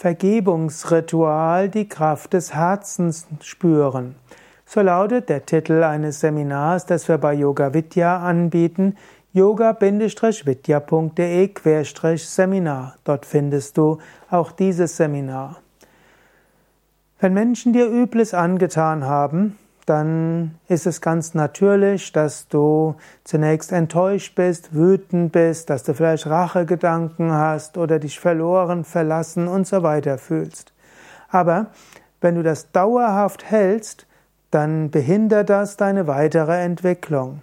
Vergebungsritual die Kraft des Herzens spüren. So lautet der Titel eines Seminars, das wir bei Yoga Vidya anbieten, yoga-vidya.de-seminar. Dort findest du auch dieses Seminar. Wenn Menschen dir Übles angetan haben, dann ist es ganz natürlich, dass du zunächst enttäuscht bist, wütend bist, dass du vielleicht Rachegedanken hast oder dich verloren, verlassen und so weiter fühlst. Aber wenn du das dauerhaft hältst, dann behindert das deine weitere Entwicklung.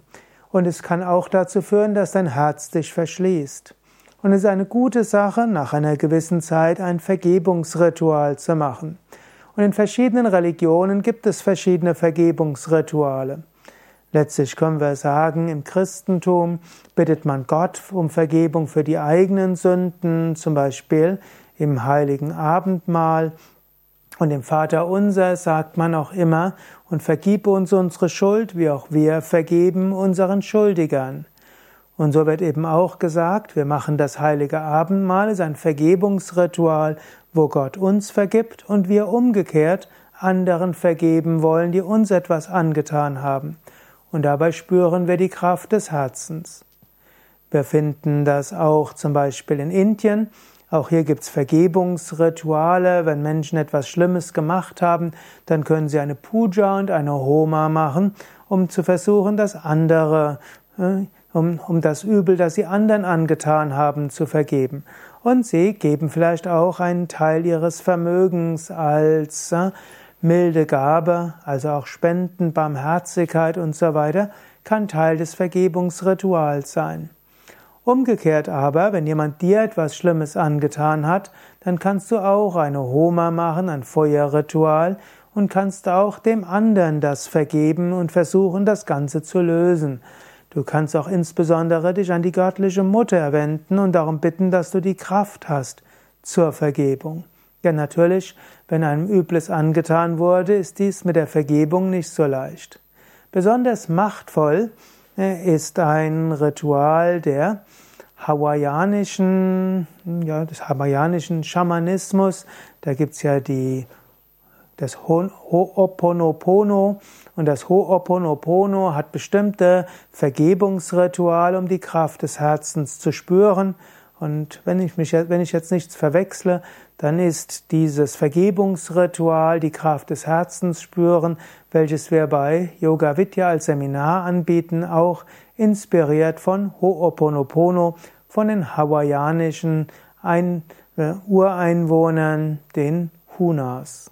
Und es kann auch dazu führen, dass dein Herz dich verschließt. Und es ist eine gute Sache, nach einer gewissen Zeit ein Vergebungsritual zu machen. Und in verschiedenen Religionen gibt es verschiedene Vergebungsrituale. Letztlich können wir sagen, im Christentum bittet man Gott um Vergebung für die eigenen Sünden, zum Beispiel im heiligen Abendmahl. Und im Vater unser sagt man auch immer, und vergib uns unsere Schuld, wie auch wir vergeben unseren Schuldigern. Und so wird eben auch gesagt, wir machen das heilige Abendmahl, ist ein Vergebungsritual, wo Gott uns vergibt und wir umgekehrt anderen vergeben wollen, die uns etwas angetan haben. Und dabei spüren wir die Kraft des Herzens. Wir finden das auch zum Beispiel in Indien. Auch hier gibt's Vergebungsrituale. Wenn Menschen etwas Schlimmes gemacht haben, dann können sie eine Puja und eine Homa machen, um zu versuchen, das andere äh, um, um das Übel, das sie anderen angetan haben, zu vergeben. Und sie geben vielleicht auch einen Teil ihres Vermögens als äh, milde Gabe, also auch Spenden, Barmherzigkeit und so weiter, kann Teil des Vergebungsrituals sein. Umgekehrt aber, wenn jemand dir etwas Schlimmes angetan hat, dann kannst du auch eine Homa machen, ein Feuerritual, und kannst auch dem anderen das vergeben und versuchen, das Ganze zu lösen. Du kannst auch insbesondere dich an die göttliche Mutter wenden und darum bitten, dass du die Kraft hast zur Vergebung. Denn natürlich, wenn einem Übles angetan wurde, ist dies mit der Vergebung nicht so leicht. Besonders machtvoll äh, ist ein Ritual der hawaiianischen, ja, des hawaiianischen Schamanismus. Da gibt's ja die das Ho'oponopono und das Ho'oponopono hat bestimmte Vergebungsrituale, um die Kraft des Herzens zu spüren. Und wenn ich mich, wenn ich jetzt nichts verwechsle, dann ist dieses Vergebungsritual die Kraft des Herzens spüren, welches wir bei Yoga Vidya als Seminar anbieten, auch inspiriert von Ho'oponopono, von den hawaiianischen Ein äh, Ureinwohnern, den Hunas.